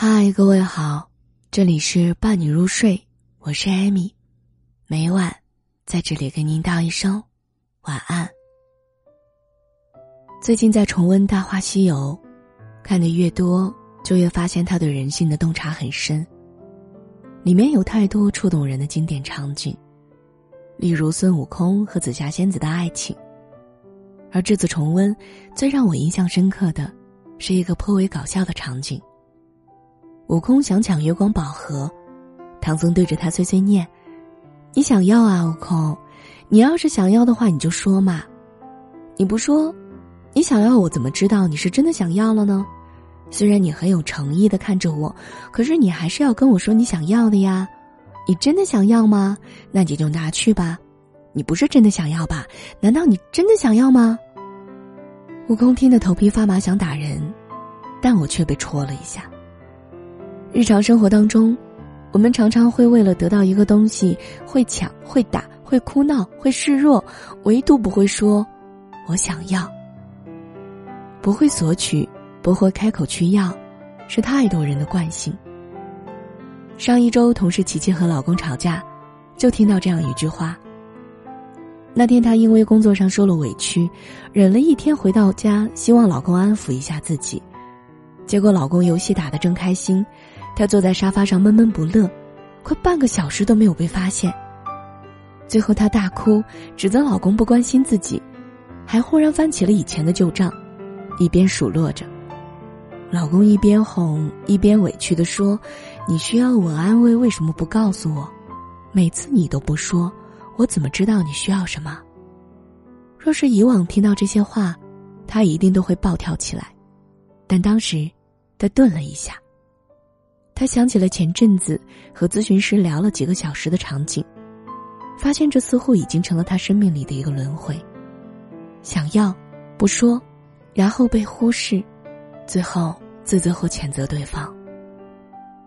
嗨，各位好，这里是伴你入睡，我是艾米，每晚在这里跟您道一声晚安。最近在重温《大话西游》，看的越多，就越发现他对人性的洞察很深。里面有太多触动人的经典场景，例如孙悟空和紫霞仙子的爱情。而这次重温，最让我印象深刻的，是一个颇为搞笑的场景。悟空想抢月光宝盒，唐僧对着他碎碎念：“你想要啊，悟空，你要是想要的话，你就说嘛。你不说，你想要我怎么知道你是真的想要了呢？虽然你很有诚意的看着我，可是你还是要跟我说你想要的呀。你真的想要吗？那你就拿去吧。你不是真的想要吧？难道你真的想要吗？”悟空听得头皮发麻，想打人，但我却被戳了一下。日常生活当中，我们常常会为了得到一个东西，会抢、会打、会哭闹、会示弱，唯独不会说“我想要”，不会索取，不会开口去要，是太多人的惯性。上一周，同事琪琪和老公吵架，就听到这样一句话。那天，她因为工作上受了委屈，忍了一天，回到家，希望老公安抚一下自己，结果老公游戏打得正开心。她坐在沙发上闷闷不乐，快半个小时都没有被发现。最后她大哭，指责老公不关心自己，还忽然翻起了以前的旧账，一边数落着。老公一边哄一边委屈的说：“你需要我安慰，为什么不告诉我？每次你都不说，我怎么知道你需要什么？”若是以往听到这些话，他一定都会暴跳起来，但当时，他顿了一下。他想起了前阵子和咨询师聊了几个小时的场景，发现这似乎已经成了他生命里的一个轮回。想要，不说，然后被忽视，最后自责或谴责对方。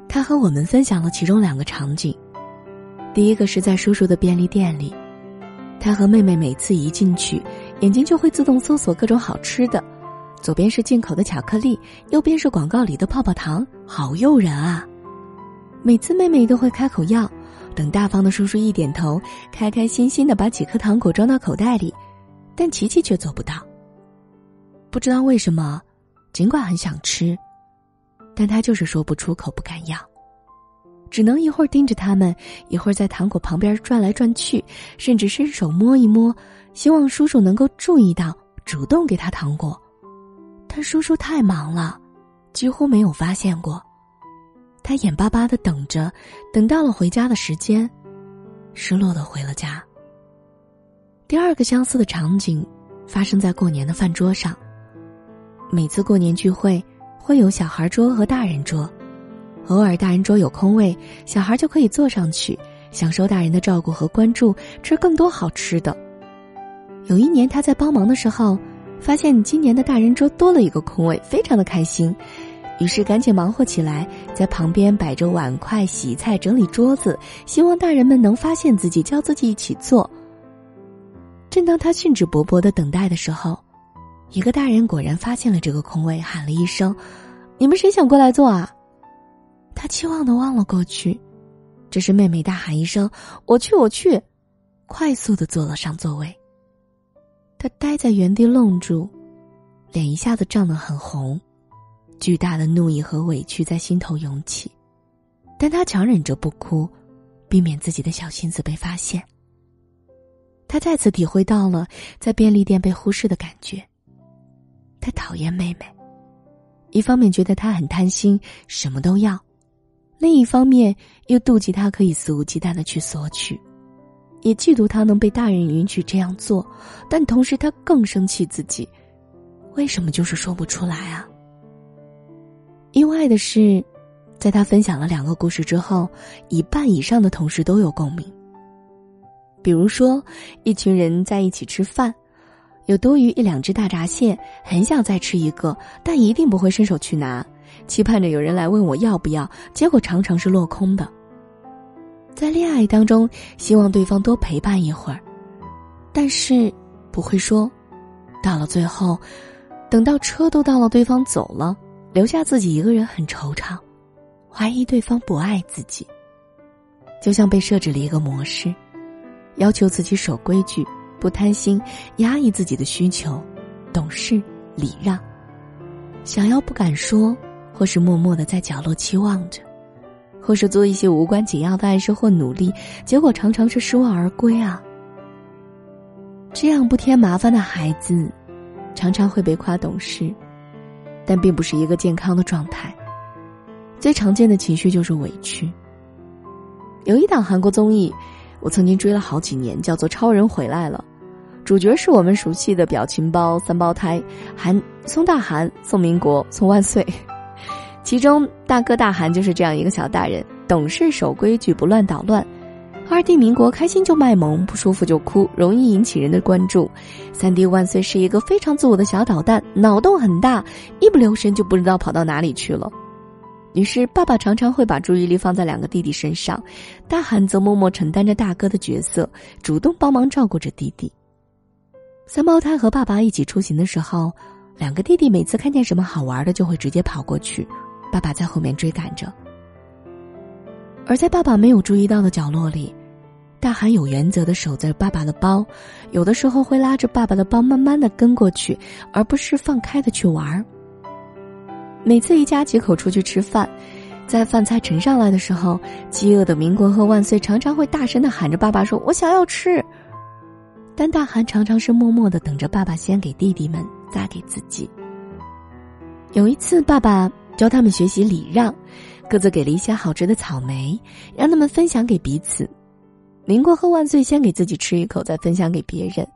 他和我们分享了其中两个场景，第一个是在叔叔的便利店里，他和妹妹每次一进去，眼睛就会自动搜索各种好吃的。左边是进口的巧克力，右边是广告里的泡泡糖，好诱人啊！每次妹妹都会开口要，等大方的叔叔一点头，开开心心的把几颗糖果装到口袋里，但琪琪却做不到。不知道为什么，尽管很想吃，但他就是说不出口，不敢要，只能一会儿盯着他们，一会儿在糖果旁边转来转去，甚至伸手摸一摸，希望叔叔能够注意到，主动给他糖果。他叔叔太忙了，几乎没有发现过。他眼巴巴的等着，等到了回家的时间，失落的回了家。第二个相似的场景，发生在过年的饭桌上。每次过年聚会，会有小孩桌和大人桌，偶尔大人桌有空位，小孩就可以坐上去，享受大人的照顾和关注，吃更多好吃的。有一年他在帮忙的时候。发现今年的大人桌多了一个空位，非常的开心，于是赶紧忙活起来，在旁边摆着碗筷、洗菜、整理桌子，希望大人们能发现自己，叫自己一起坐。正当他兴致勃勃的等待的时候，一个大人果然发现了这个空位，喊了一声：“你们谁想过来坐啊？”他期望的望了过去，这时妹妹大喊一声：“我去，我去！”快速的坐了上座位。他呆在原地愣住，脸一下子涨得很红，巨大的怒意和委屈在心头涌起，但他强忍着不哭，避免自己的小心思被发现。他再次体会到了在便利店被忽视的感觉。他讨厌妹妹，一方面觉得她很贪心，什么都要；另一方面又妒忌她可以肆无忌惮的去索取。也嫉妒他能被大人允许这样做，但同时他更生气自己，为什么就是说不出来啊？意外的是，在他分享了两个故事之后，一半以上的同事都有共鸣。比如说，一群人在一起吃饭，有多余一两只大闸蟹，很想再吃一个，但一定不会伸手去拿，期盼着有人来问我要不要，结果常常是落空的。在恋爱当中，希望对方多陪伴一会儿，但是不会说。到了最后，等到车都到了，对方走了，留下自己一个人很惆怅，怀疑对方不爱自己，就像被设置了一个模式，要求自己守规矩、不贪心、压抑自己的需求、懂事、礼让，想要不敢说，或是默默的在角落期望着，或是做一些无关紧要的爱事或努力，结果常常是失望而归啊。这样不添麻烦的孩子，常常会被夸懂事，但并不是一个健康的状态。最常见的情绪就是委屈。有一档韩国综艺，我曾经追了好几年，叫做《超人回来了》，主角是我们熟悉的表情包三胞胎韩宋大韩、宋民国、宋万岁。其中大哥大韩就是这样一个小大人，懂事、守规矩、不乱捣乱。二弟民国开心就卖萌，不舒服就哭，容易引起人的关注。三弟万岁是一个非常自我的小捣蛋，脑洞很大，一不留神就不知道跑到哪里去了。于是爸爸常常会把注意力放在两个弟弟身上，大韩则默默承担着大哥的角色，主动帮忙照顾着弟弟。三胞胎和爸爸一起出行的时候，两个弟弟每次看见什么好玩的就会直接跑过去，爸爸在后面追赶着。而在爸爸没有注意到的角落里。大韩有原则的守在爸爸的包，有的时候会拉着爸爸的包慢慢的跟过去，而不是放开的去玩儿。每次一家几口出去吃饭，在饭菜盛上来的时候，饥饿的民国和万岁常常会大声的喊着爸爸说：“我想要吃。”但大韩常常是默默的等着爸爸先给弟弟们，再给自己。有一次，爸爸教他们学习礼让，各自给了一些好吃的草莓，让他们分享给彼此。民国和万岁先给自己吃一口，再分享给别人，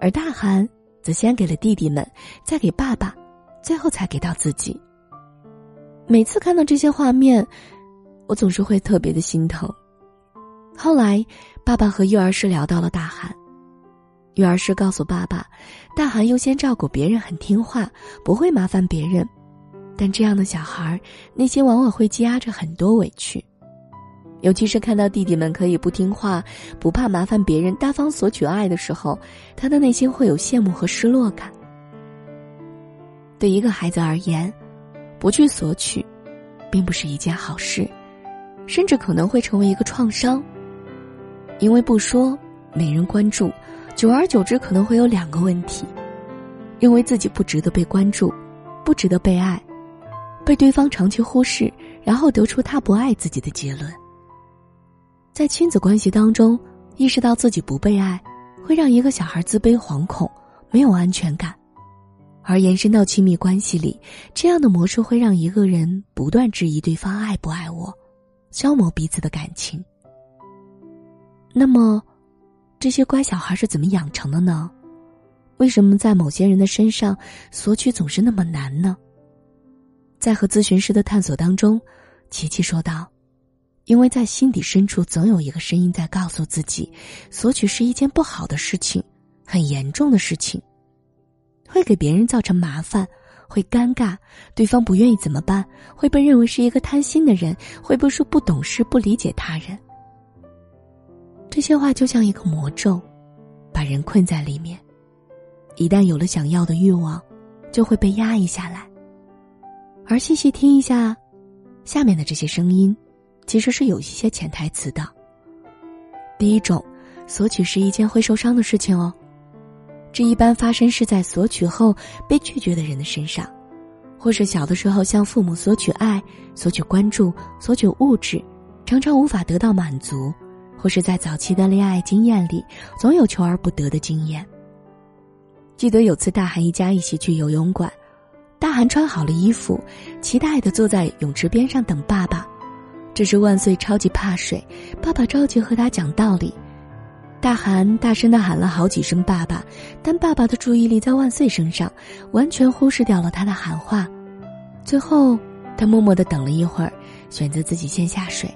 而大韩则先给了弟弟们，再给爸爸，最后才给到自己。每次看到这些画面，我总是会特别的心疼。后来，爸爸和幼儿师聊到了大韩，幼儿师告诉爸爸，大韩优先照顾别人，很听话，不会麻烦别人，但这样的小孩内心往往会积压着很多委屈。尤其是看到弟弟们可以不听话、不怕麻烦别人、大方索取爱的时候，他的内心会有羡慕和失落感。对一个孩子而言，不去索取，并不是一件好事，甚至可能会成为一个创伤。因为不说，没人关注，久而久之可能会有两个问题：认为自己不值得被关注，不值得被爱，被对方长期忽视，然后得出他不爱自己的结论。在亲子关系当中，意识到自己不被爱，会让一个小孩自卑、惶恐、没有安全感；而延伸到亲密关系里，这样的模式会让一个人不断质疑对方爱不爱我，消磨彼此的感情。那么，这些乖小孩是怎么养成的呢？为什么在某些人的身上索取总是那么难呢？在和咨询师的探索当中，琪琪说道。因为在心底深处，总有一个声音在告诉自己，索取是一件不好的事情，很严重的事情，会给别人造成麻烦，会尴尬，对方不愿意怎么办？会被认为是一个贪心的人，会被说不懂事、不理解他人。这些话就像一个魔咒，把人困在里面。一旦有了想要的欲望，就会被压抑下来。而细细听一下，下面的这些声音。其实是有一些潜台词的。第一种，索取是一件会受伤的事情哦。这一般发生是在索取后被拒绝的人的身上，或是小的时候向父母索取爱、索取关注、索取物质，常常无法得到满足，或是在早期的恋爱经验里总有求而不得的经验。记得有次大韩一家一起去游泳馆，大韩穿好了衣服，期待的坐在泳池边上等爸爸。这是万岁超级怕水，爸爸着急和他讲道理。大韩大声的喊了好几声“爸爸”，但爸爸的注意力在万岁身上，完全忽视掉了他的喊话。最后，他默默的等了一会儿，选择自己先下水。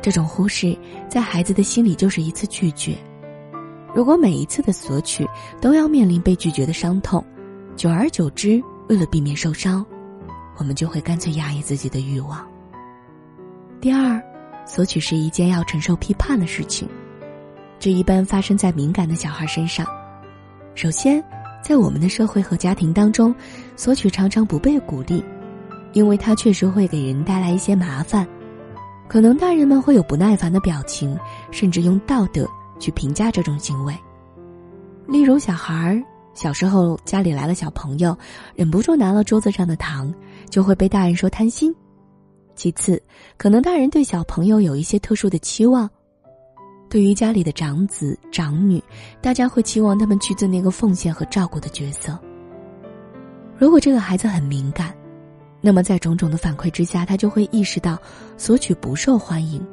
这种忽视，在孩子的心里就是一次拒绝。如果每一次的索取都要面临被拒绝的伤痛，久而久之，为了避免受伤，我们就会干脆压抑自己的欲望。第二，索取是一件要承受批判的事情，这一般发生在敏感的小孩身上。首先，在我们的社会和家庭当中，索取常常不被鼓励，因为它确实会给人带来一些麻烦。可能大人们会有不耐烦的表情，甚至用道德去评价这种行为。例如，小孩小时候家里来了小朋友，忍不住拿了桌子上的糖，就会被大人说贪心。其次，可能大人对小朋友有一些特殊的期望。对于家里的长子长女，大家会期望他们去做那个奉献和照顾的角色。如果这个孩子很敏感，那么在种种的反馈之下，他就会意识到索取不受欢迎，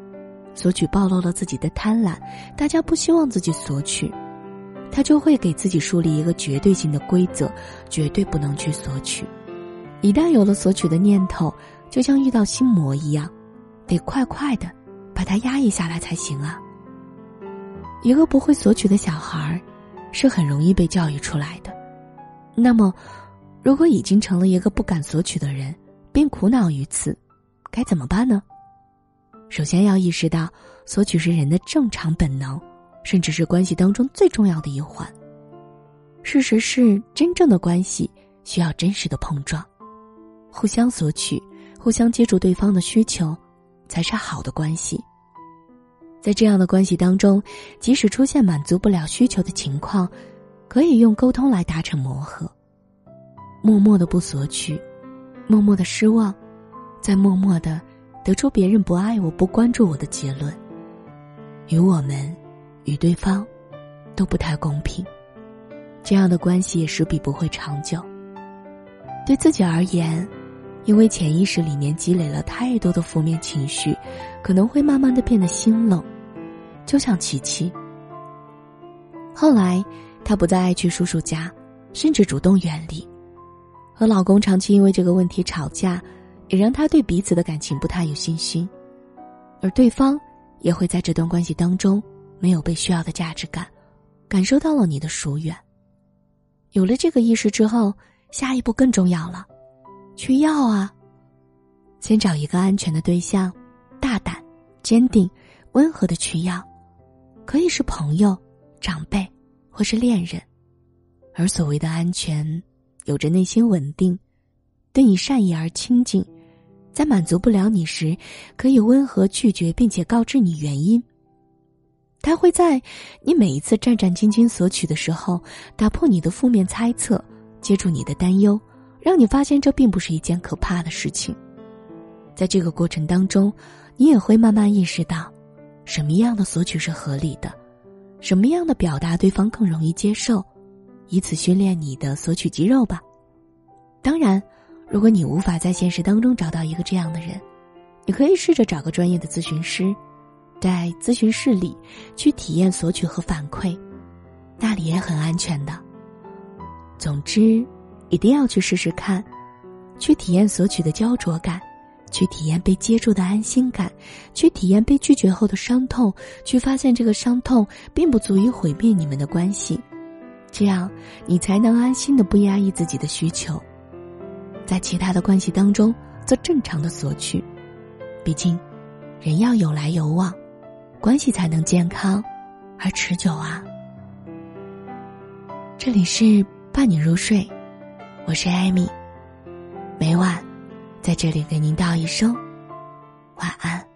索取暴露了自己的贪婪，大家不希望自己索取，他就会给自己树立一个绝对性的规则，绝对不能去索取。一旦有了索取的念头，就像遇到心魔一样，得快快的把它压抑下来才行啊。一个不会索取的小孩，是很容易被教育出来的。那么，如果已经成了一个不敢索取的人，并苦恼于此，该怎么办呢？首先要意识到，索取是人的正常本能，甚至是关系当中最重要的一环。事实是，真正的关系需要真实的碰撞，互相索取，互相接住对方的需求，才是好的关系。在这样的关系当中，即使出现满足不了需求的情况，可以用沟通来达成磨合。默默的不索取，默默的失望，再默默的得出别人不爱我、不关注我的结论，与我们，与对方，都不太公平。这样的关系也势必不会长久。对自己而言。因为潜意识里面积累了太多的负面情绪，可能会慢慢的变得心冷，就像琪琪。后来，她不再爱去叔叔家，甚至主动远离。和老公长期因为这个问题吵架，也让她对彼此的感情不太有信心，而对方也会在这段关系当中没有被需要的价值感，感受到了你的疏远。有了这个意识之后，下一步更重要了。去要啊！先找一个安全的对象，大胆、坚定、温和的去要，可以是朋友、长辈，或是恋人。而所谓的安全，有着内心稳定，对你善意而亲近，在满足不了你时，可以温和拒绝，并且告知你原因。他会在你每一次战战兢兢索取的时候，打破你的负面猜测，接住你的担忧。让你发现这并不是一件可怕的事情，在这个过程当中，你也会慢慢意识到，什么样的索取是合理的，什么样的表达对方更容易接受，以此训练你的索取肌肉吧。当然，如果你无法在现实当中找到一个这样的人，你可以试着找个专业的咨询师，在咨询室里去体验索取和反馈，那里也很安全的。总之。一定要去试试看，去体验索取的焦灼感，去体验被接住的安心感，去体验被拒绝后的伤痛，去发现这个伤痛并不足以毁灭你们的关系，这样你才能安心的不压抑自己的需求，在其他的关系当中做正常的索取。毕竟，人要有来有往，关系才能健康而持久啊。这里是伴你入睡。我是艾米，每晚在这里给您道一声晚安。